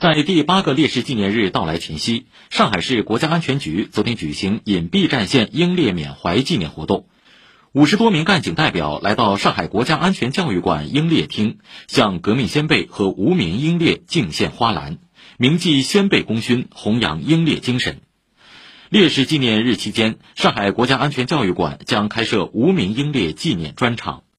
在第八个烈士纪念日到来前夕上海市国家安全局昨天举行隐蔽战线英烈缅怀纪念活动。五十多名干警代表来到上海国家安全教育馆英烈厅向革命先辈和无名英烈敬献花篮铭记先辈功勋弘扬英烈精神。烈士纪念日期间上海国家安全教育馆将开设无名英烈纪念专场。